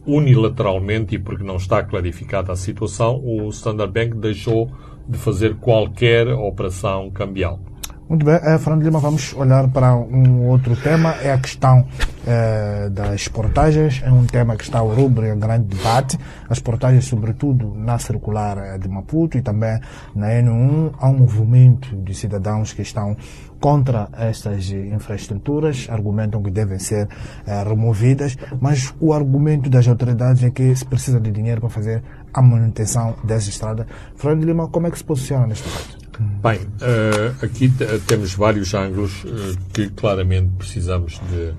unilateralmente, e porque não está clarificada a situação, o Standard Bank deixou de fazer qualquer operação cambial. Muito bem, Fernando Lima, vamos olhar para um outro tema, é a questão eh, das portagens, é um tema que está ao rubro em grande debate, as portagens sobretudo na circular de Maputo e também na N1, há um movimento de cidadãos que estão contra estas infraestruturas, argumentam que devem ser eh, removidas, mas o argumento das autoridades é que se precisa de dinheiro para fazer a manutenção dessa estrada. Fernando Lima, como é que se posiciona neste caso? Bem, uh, aqui temos vários ângulos uh, que claramente precisamos de,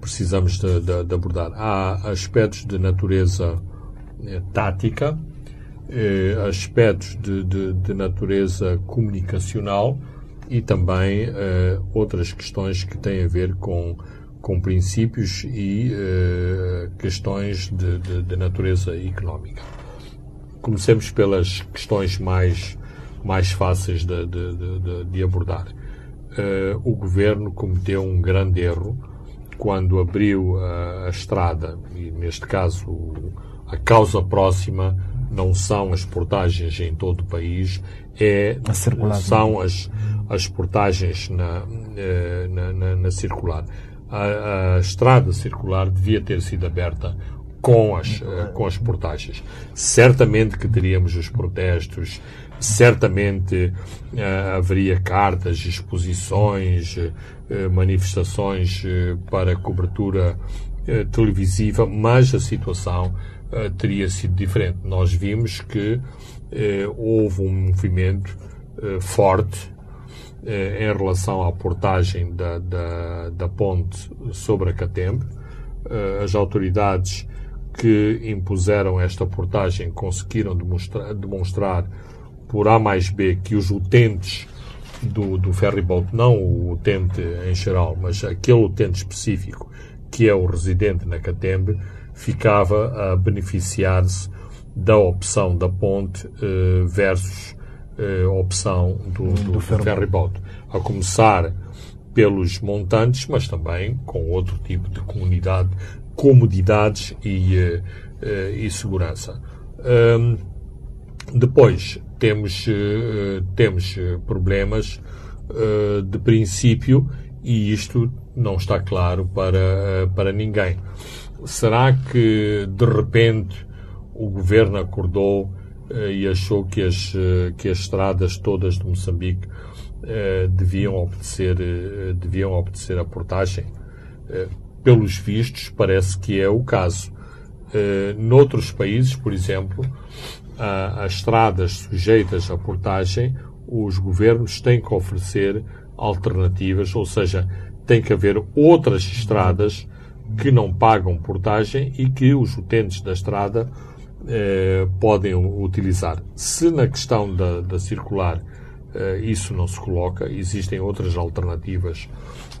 precisamos de, de, de abordar. Há aspectos de natureza eh, tática, aspectos de, de, natureza comunicacional e também outras questões que têm a ver com, com princípios e questões de, natureza económica. Comecemos pelas questões mais mais fáceis de, de, de, de abordar. Uh, o governo cometeu um grande erro quando abriu a, a estrada, e neste caso a causa próxima não são as portagens em todo o país, é, são as, as portagens na, eh, na, na, na circular. A, a, estrada circular devia ter sido aberta com as, eh, com as portagens. Certamente que teríamos os protestos, certamente uh, haveria cartas, exposições, uh, manifestações uh, para cobertura televisiva, mas a situação teria sido diferente. Nós vimos que houve um movimento forte em relação à portagem da, da, da ponte sobre a Catembe. as autoridades que impuseram esta portagem conseguiram demonstrar, demonstrar por A mais B que os utentes do, do ferryboat, não o utente em geral, mas aquele utente específico, que é o residente na Catembe, ficava a beneficiar-se da opção da ponte eh, versus eh, a opção do, do, do ferryboat. A começar pelos montantes, mas também com outro tipo de comunidade, comodidades e, eh, e segurança. Um, depois, temos, uh, temos eh, problemas uh, de princípio e isto não está claro para, para ninguém. Será que, de repente, o governo acordou e achou que as, que as estradas todas de Moçambique deviam obedecer, deviam obedecer a portagem? pelos vistos, parece que é o caso. noutros países, por exemplo, as estradas sujeitas à portagem, os governos têm que oferecer alternativas, ou seja, tem que haver outras estradas que não pagam portagem e que os utentes da estrada eh, podem utilizar. Se na questão da, da circular eh, isso não se coloca, existem outras alternativas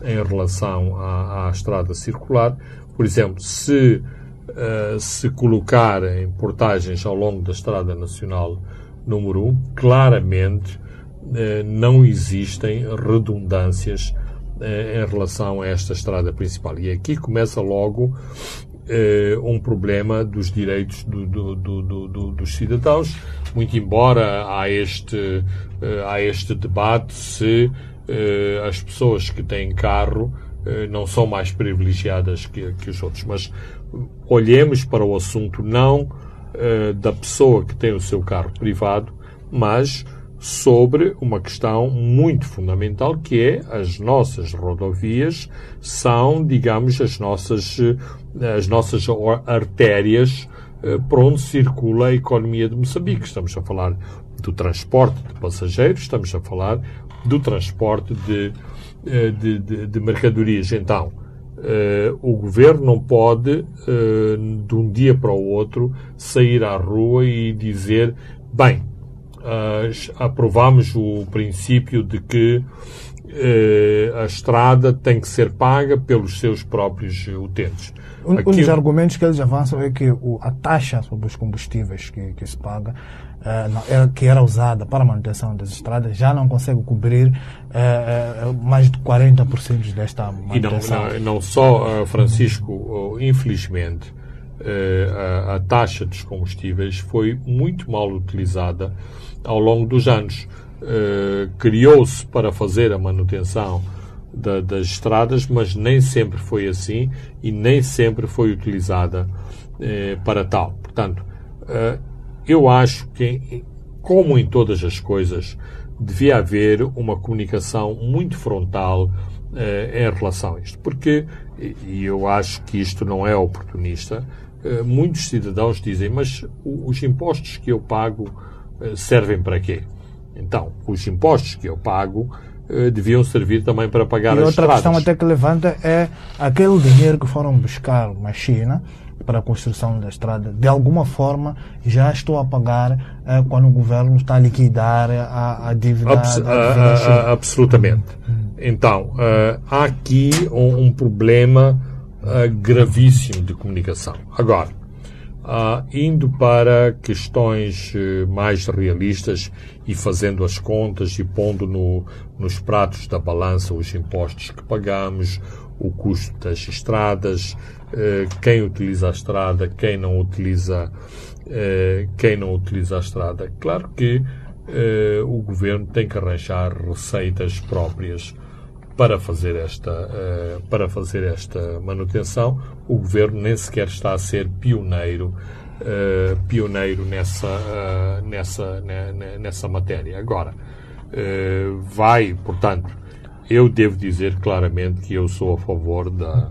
em relação à, à estrada circular. Por exemplo, se uh, se colocarem portagens ao longo da Estrada Nacional número 1, claramente uh, não existem redundâncias uh, em relação a esta estrada principal. E aqui começa logo um problema dos direitos do, do, do, dos cidadãos, muito embora há este, há este debate se as pessoas que têm carro não são mais privilegiadas que, que os outros. Mas olhemos para o assunto não uh, da pessoa que tem o seu carro privado, mas sobre uma questão muito fundamental que é as nossas rodovias são, digamos, as nossas, eh, as nossas artérias uh, por onde circula a economia de Moçambique. Estamos a falar do transporte de passageiros, estamos a falar do transporte de, eh, de, de, de mercadorias. Então, uh, o governo não pode, uh, de um dia para o outro, sair à rua e dizer: bem, uh, aprovamos o princípio de que a estrada tem que ser paga pelos seus próprios utentes. Um, um dos argumentos que eles avançam é que o, a taxa sobre os combustíveis que, que se paga uh, que era usada para a manutenção das estradas já não consegue cobrir uh, uh, mais de 40% desta manutenção. E não, não, não só, Francisco, infelizmente, a, a, taxa dos combustíveis foi muito mal utilizada ao longo dos anos. Criou-se para fazer a manutenção da, das estradas, mas nem sempre foi assim e nem sempre foi utilizada eh, para tal. Portanto, eh, eu acho que, como em todas as coisas, devia haver uma comunicação muito frontal eh, em relação a isto. Porque, e eu acho que isto não é oportunista, eh, muitos cidadãos dizem, mas os impostos que eu pago eh, servem para quê? Então, os impostos que eu pago deviam servir também para pagar e as outra estradas. questão até que levanta é aquele dinheiro que foram buscar na China para a construção da estrada, de alguma forma já estou a pagar eh, quando o governo está a liquidar a, a dívida, Abs da, Absolutamente. Então, uh, há aqui um, um problema uh, gravíssimo de comunicação. Agora, Uh, indo para questões uh, mais realistas e fazendo as contas e pondo no, nos pratos da balança os impostos que pagamos, o custo das estradas, uh, quem utiliza a estrada, quem não utiliza, quem não utiliza a estrada. Claro que o governo tem que arranjar receitas próprias para fazer esta para fazer esta manutenção o governo nem sequer está a ser pioneiro pioneiro nessa nessa nessa matéria agora vai portanto eu devo dizer claramente que eu sou a favor da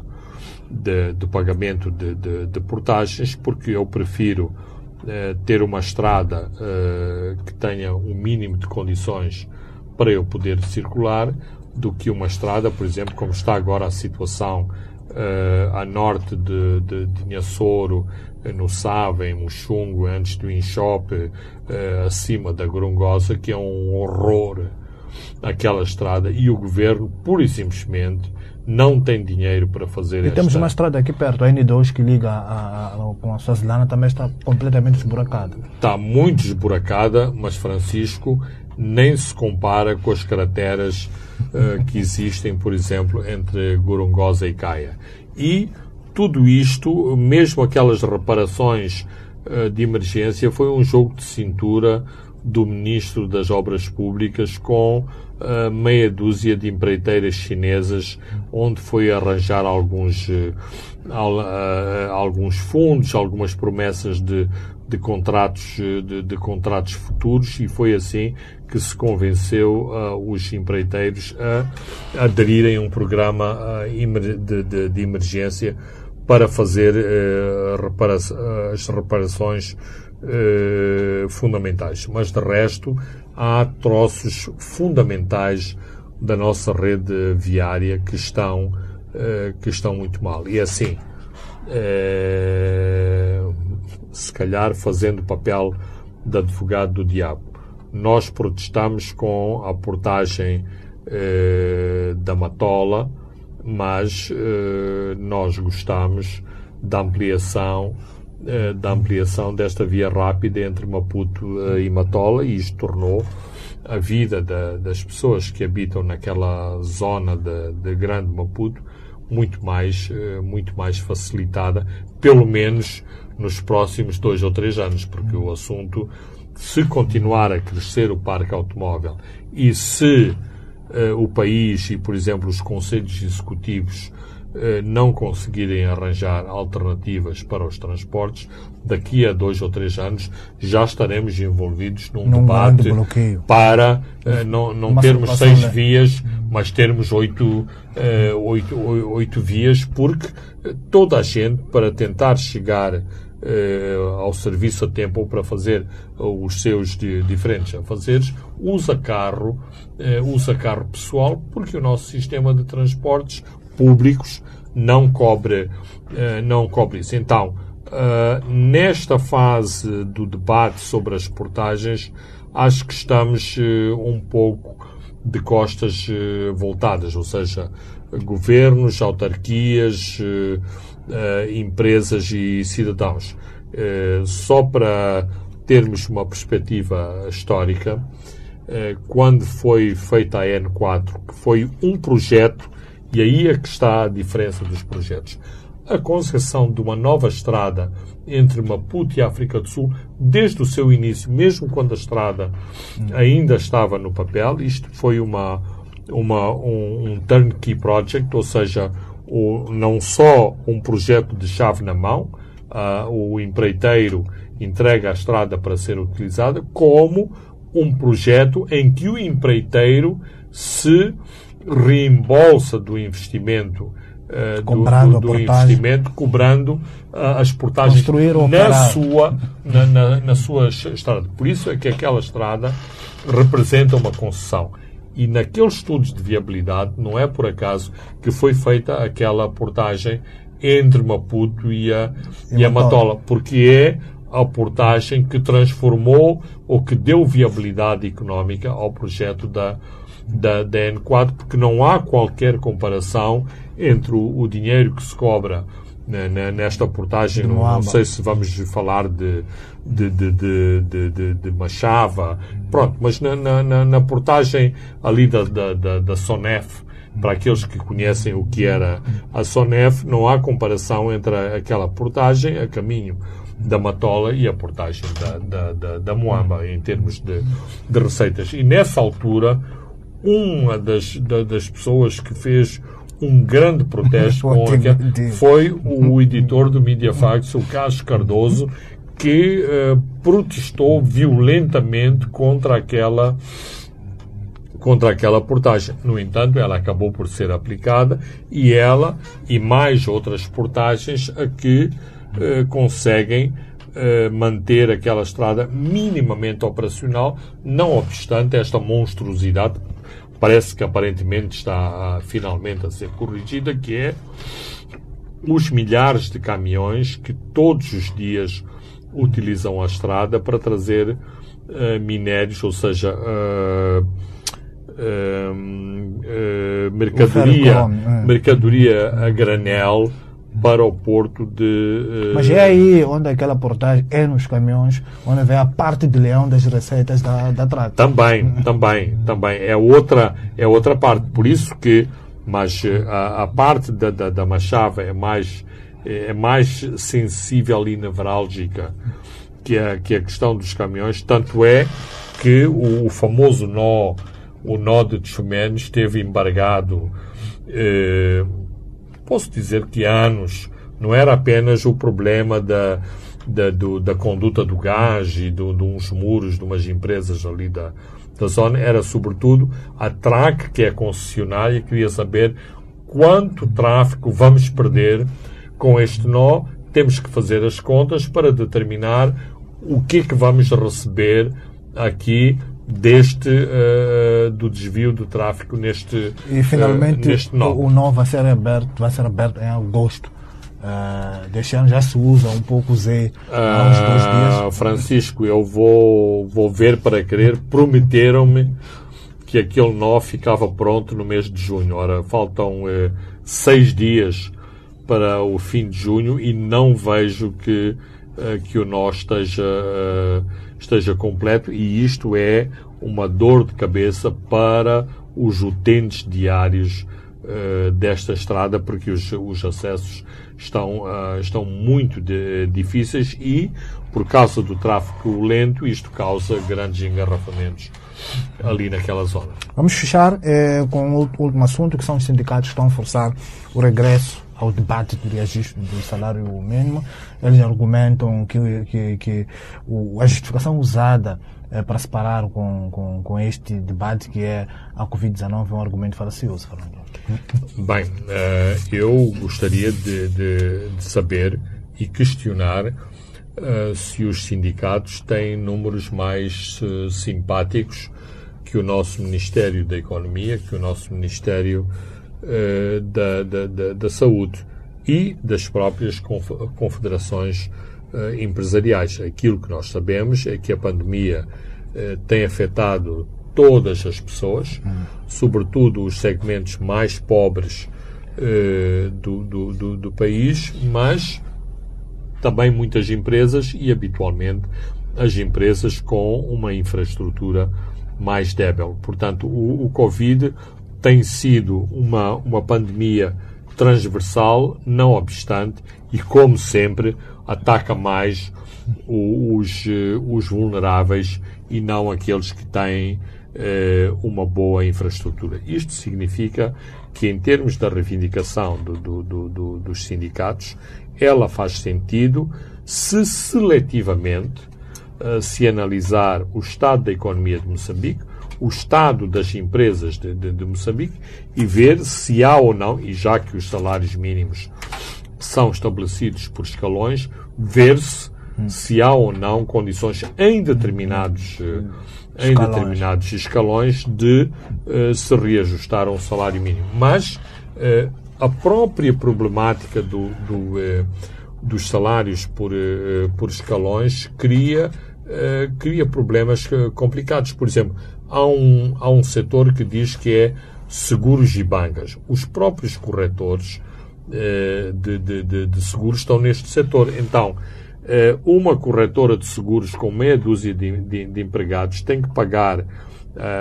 de, do pagamento de, de, de, portagens porque eu prefiro ter uma estrada que tenha um mínimo de condições para eu poder circular do que uma estrada, por exemplo, como está agora a situação uh, a norte de, de, de eh, no Sava, em Muxungo, antes do Inchope, uh, acima da Grungosa, que é um horror aquela estrada. E o governo, pura e simplesmente, não tem dinheiro para fazer e esta... temos uma estrada aqui perto, a N2, que liga a, a, com a Suazilana, também está completamente esburacada. Está muito esburacada, mas Francisco nem se compara com as crateras uh, que existem, por exemplo, entre Gorongosa e Caia. E tudo isto, mesmo aquelas reparações uh, de emergência, foi um jogo de cintura do Ministro das Obras Públicas com meia dúzia de empreiteiras chinesas, onde foi arranjar alguns, al, alguns fundos, algumas promessas de, de contratos, de, de, contratos futuros e foi assim que se convenceu uh, os empreiteiros a aderirem a um programa uh, de, de, de, emergência para fazer uh, repara as reparações fundamentais. Mas, de resto, há troços fundamentais da nossa rede viária que estão, que estão muito mal. E é assim, se calhar fazendo papel de advogado do diabo nós protestamos com a portagem eh, da Matola, mas eh, nós gostamos da ampliação eh, da ampliação desta via rápida entre Maputo eh, e Matola e isto tornou a vida da, das pessoas que habitam naquela zona de, de Grande Maputo muito mais, eh, muito mais facilitada, pelo menos nos próximos dois ou três anos, porque o assunto se continuar a crescer o parque automóvel e se uh, o país e, por exemplo, os conselhos executivos não conseguirem arranjar alternativas para os transportes, daqui a dois ou três anos já estaremos envolvidos num, num debate para uh, não, não termos seis vias, mas termos oito, oito, oito vias, porque toda a gente, para tentar chegar eh, ao serviço a tempo ou para fazer os seus di- diferentes afazeres, usa carro, eh, usa carro pessoal, porque o nosso sistema de transportes públicos não cobre, eh, não cobre isso. Então, eh, nesta fase do debate sobre as portagens, acho que estamos eh, um pouco de costas voltadas, ou seja, governos, autarquias, empresas e cidadãos. Só para termos uma perspectiva histórica, quando foi feita a N4, que foi um projeto, e aí é que está a diferença dos projetos. A concessão de uma nova estrada entre Maputo e África do Sul, desde o seu início, mesmo quando a estrada ainda estava no papel, isto foi uma, uma, um, um turnkey project, ou seja, o, não só um projeto de chave na mão, ah, o empreiteiro entrega a estrada para ser utilizada, como um projeto em que o empreiteiro se reembolsa do investimento eh, do- Cobrando do, do investimento, cobrando ah, as portagens na sua na, na, na sua estrada. Por isso é que aquela estrada representa uma concessão. E naqueles estudos de viabilidade, não é por acaso que foi feita aquela portagem entre Maputo e a, e a Matola, porque é a portagem que transformou ou que deu viabilidade económica ao projeto da, da, da N4, porque não há qualquer comparação entre o, o dinheiro que se cobra nesta portagem, não, não sei se vamos falar de, de, de, de, de, de, Machava, pronto, mas na, na, na, portagem ali da, da, da, Sonef, para aqueles que conhecem o que era a Sonef, não há comparação entre aquela portagem a caminho da Matola e a portagem da, da, da, da Moamba, em termos de, de receitas. E nessa altura, uma das, da- das pessoas que fez um grande protesto (laughs) com Foi aquela- de- foi o editor do Mediafax, o Carlos Cardoso, que eh, protestou violentamente contra aquela contra aquela portagem. No entanto, ela acabou por ser aplicada e ela e mais outras portagens a que eh, conseguem eh, manter aquela estrada minimamente operacional, não obstante esta monstruosidade, parece que aparentemente está finalmente a ser corrigida, que é os milhares de caminhões que todos os dias utilizam a estrada para trazer eh, minérios, ou seja, eh, eh, mercadoria, é. mercadoria a granel para o porto de. eh, Mas é aí onde aquela portagem é nos caminhões, onde vem a parte de leão das receitas da, da trata. Também, também, também. É outra, é outra parte. Por isso que, mas eh, a, a parte da, da, da Machava é mais, é mais sensível e nevrálgica que a, que a questão dos caminhões. Tanto é que o, o famoso nó, o nó de Tchumene esteve embargado, eh, posso dizer que anos. Não era apenas o problema da, da, do- da conduta do gás e do, de uns muros de umas empresas ali da, da zona, era sobretudo a TRAC, que é a concessionária, queria saber quanto tráfego vamos perder com este nó. Temos que fazer as contas para determinar o que é que vamos receber aqui deste eh, do desvio do tráfego neste E finalmente eh, neste o, nó vai ser aberto, vai ser aberto em agosto. Uh, deste ano já se usa um pouco o Z há uns dois Ah, dias. Francisco, eu vou, vou ver para querer. Prometeram-me que aquele nó ficava pronto no mês de junho. Ora, faltam seis dias para o fim de junho e não vejo que, que o nó esteja, esteja completo e isto é uma dor de cabeça para os utentes diários eh, desta estrada porque os, os acessos estão, ah, estão muito de- difíceis e por causa do tráfego lento isto causa grandes engarrafamentos ali naquela zona. Vamos fechar eh, com o último assunto, que são os sindicatos que estão a forçar o regresso ao debate do reajuste do salário mínimo. Eles argumentam que, que, que o- a justificação usada eh, para se parar com, com, com este debate, que é a Covid-19, é um argumento falacioso, Fernando. Bem, eh, eu gostaria de, de- de saber e questionar uh, se os sindicatos têm números mais uh, simpáticos que o nosso Ministério da Economia, que o nosso Ministério uh, da, da, da, da, Saúde e das próprias confederações empresariais. Aquilo que nós sabemos é que a pandemia tem afetado todas as pessoas, sobretudo os segmentos mais pobres do, do, do, do país, mas também muitas empresas e, habitualmente, as empresas com uma infraestrutura mais débil. Portanto, o, o Covid tem sido uma, uma pandemia transversal, não obstante, e como sempre, ataca mais os, os vulneráveis e não aqueles que têm eh, uma boa infraestrutura. Isto significa que, em termos da reivindicação do, do, do, dos sindicatos, ela faz sentido se seletivamente uh, se analisar o estado da economia de Moçambique, o estado das empresas de, de, de, Moçambique e ver se há ou não, e já que os salários mínimos são estabelecidos por escalões, ver-se hum. se há ou não condições em determinados, uh, em escalões. determinados escalões de uh, se reajustar um salário mínimo. Mas a própria problemática do, do, eh, dos salários por, eh, por escalões cria, eh, cria problemas complicados. Por exemplo, há um, há um setor que diz que é seguros e bancas. Os próprios corretores de, de, de, de seguros estão neste setor. Então, uma corretora de seguros com meia dúzia de, empregados tem que pagar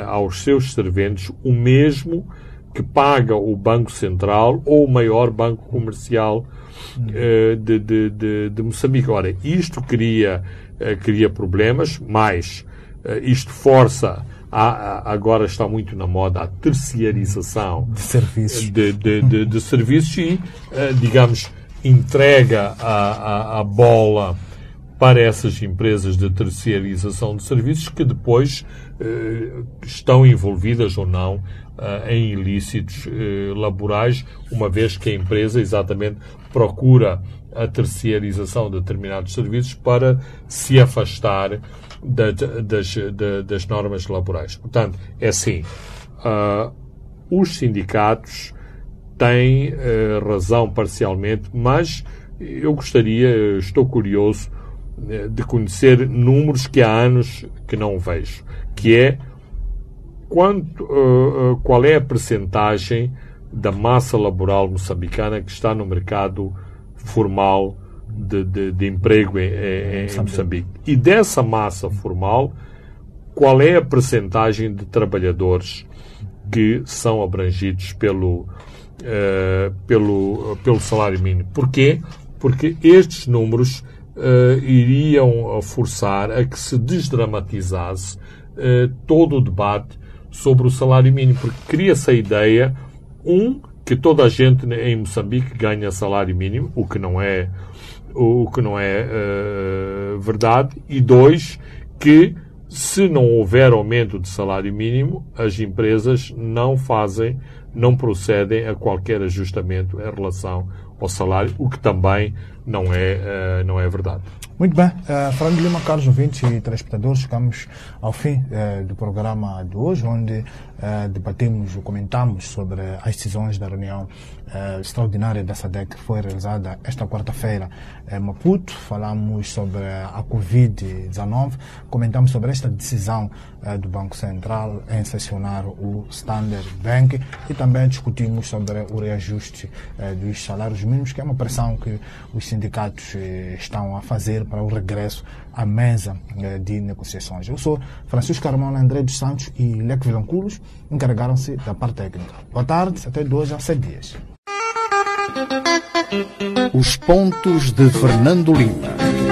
aos seus serventes o mesmo que paga o Banco Central ou o maior banco comercial uh, de, de, de, de, Moçambique. Ora, isto cria, uh, cria problemas, mas uh, isto força. A, a, agora está muito na moda a terciarização de serviços, de, de, de serviços e, digamos, entrega a, a bola para essas empresas de terciarização de serviços que depois estão envolvidas ou não uh, em ilícitos uh, laborais, uma vez que a empresa exatamente procura a terciarização de determinados serviços para se afastar da, das, da, das normas laborais. Portanto, é assim, uh, os sindicatos têm razão parcialmente, mas eu gostaria, estou curioso de conhecer números que há anos que não vejo, que é quanto, uh, qual é a percentagem da massa laboral moçambicana que está no mercado formal de, de, de emprego em, em, em, Moçambique. E dessa massa formal, qual é a percentagem de trabalhadores que são abrangidos pelo, uh, pelo, pelo salário mínimo? Porquê? Porque estes números uh, iriam forçar a que se desdramatizasse uh, todo o debate sobre o salário mínimo, porque cria-se a ideia, um, que toda a gente em Moçambique ganha salário mínimo, o que não é, o que não é uh, verdade, e dois, que se não houver aumento de salário mínimo, as empresas não fazem, não procedem a qualquer ajustamento em relação ao salário, o que também não é, uh, não é verdade. Muito bem. Uh, Fernando Lima, caros ouvintes e telespectadores, chegamos ao fim uh, do programa de hoje, onde uh, debatemos ou comentamos sobre as decisões da reunião uh, extraordinária da SADEC que foi realizada esta quarta-feira em Maputo. Falamos sobre a Covid-19, comentamos sobre esta decisão do Banco Central em sessionar o Standard Bank e também discutimos sobre o reajuste dos salários mínimos, que é uma pressão que os sindicatos estão a fazer para o regresso à mesa eh, de negociações. Eu sou Francisco Carmona André dos Santos e Leque Vilanculos encarregaram-se da parte técnica. Boa tarde, até dois a sete dias. Os pontos de Fernando Lima.